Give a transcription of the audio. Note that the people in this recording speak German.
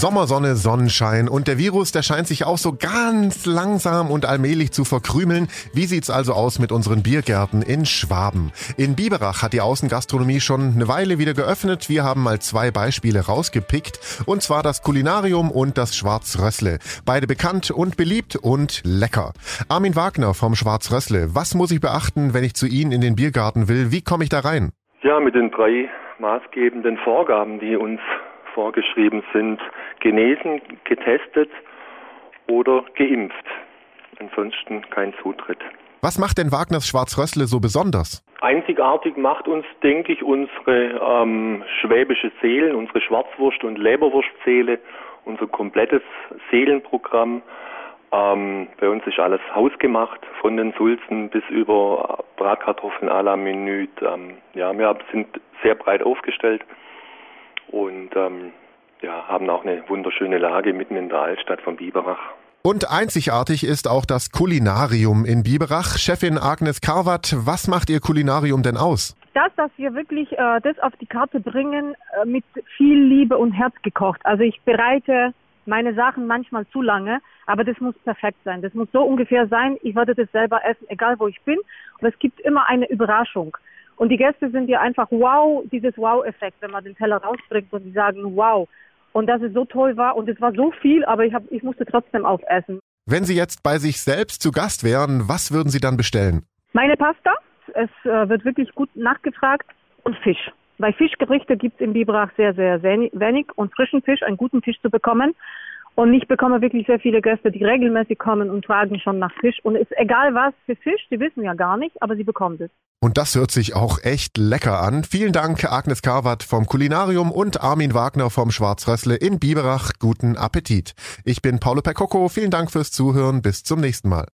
Sommersonne, Sonnenschein und der Virus, der scheint sich auch so ganz langsam und allmählich zu verkrümeln. Wie sieht's also aus mit unseren Biergärten in Schwaben? In Biberach hat die Außengastronomie schon eine Weile wieder geöffnet. Wir haben mal zwei Beispiele rausgepickt und zwar das Kulinarium und das Schwarzrössle. Beide bekannt und beliebt und lecker. Armin Wagner vom Schwarzrössle, was muss ich beachten, wenn ich zu Ihnen in den Biergarten will? Wie komme ich da rein? Ja, mit den drei maßgebenden Vorgaben, die uns vorgeschrieben sind, genesen, getestet oder geimpft. Ansonsten kein Zutritt. Was macht denn Wagners Schwarzrössle so besonders? Einzigartig macht uns, denke ich, unsere ähm, schwäbische Seelen, unsere Schwarzwurst- und Leberwurstseele, unser komplettes Seelenprogramm. Ähm, bei uns ist alles hausgemacht, von den Sulzen bis über Bratkartoffeln à la Minute. Ähm, ja, wir sind sehr breit aufgestellt und ähm, ja, haben auch eine wunderschöne Lage mitten in der Altstadt von Biberach. Und einzigartig ist auch das Kulinarium in Biberach. Chefin Agnes Karwat, was macht Ihr Kulinarium denn aus? Das, dass wir wirklich äh, das auf die Karte bringen, äh, mit viel Liebe und Herz gekocht. Also ich bereite meine Sachen manchmal zu lange, aber das muss perfekt sein. Das muss so ungefähr sein, ich würde das selber essen, egal wo ich bin. Und es gibt immer eine Überraschung. Und die Gäste sind ja einfach wow, dieses Wow-Effekt, wenn man den Teller rausbringt und die sagen wow. Und dass es so toll war und es war so viel, aber ich, hab, ich musste trotzdem aufessen. Wenn Sie jetzt bei sich selbst zu Gast wären, was würden Sie dann bestellen? Meine Pasta, es äh, wird wirklich gut nachgefragt und Fisch. Weil Fischgerichte gibt es in Biberach sehr, sehr wenig und frischen Fisch, einen guten Fisch zu bekommen. Und ich bekomme wirklich sehr viele Gäste, die regelmäßig kommen und fragen schon nach Fisch. Und es ist egal was für Fisch, sie wissen ja gar nicht, aber sie bekommen es. Und das hört sich auch echt lecker an. Vielen Dank, Agnes Karwat vom Kulinarium und Armin Wagner vom Schwarzrössle in Biberach. Guten Appetit. Ich bin Paolo Percocco. Vielen Dank fürs Zuhören. Bis zum nächsten Mal.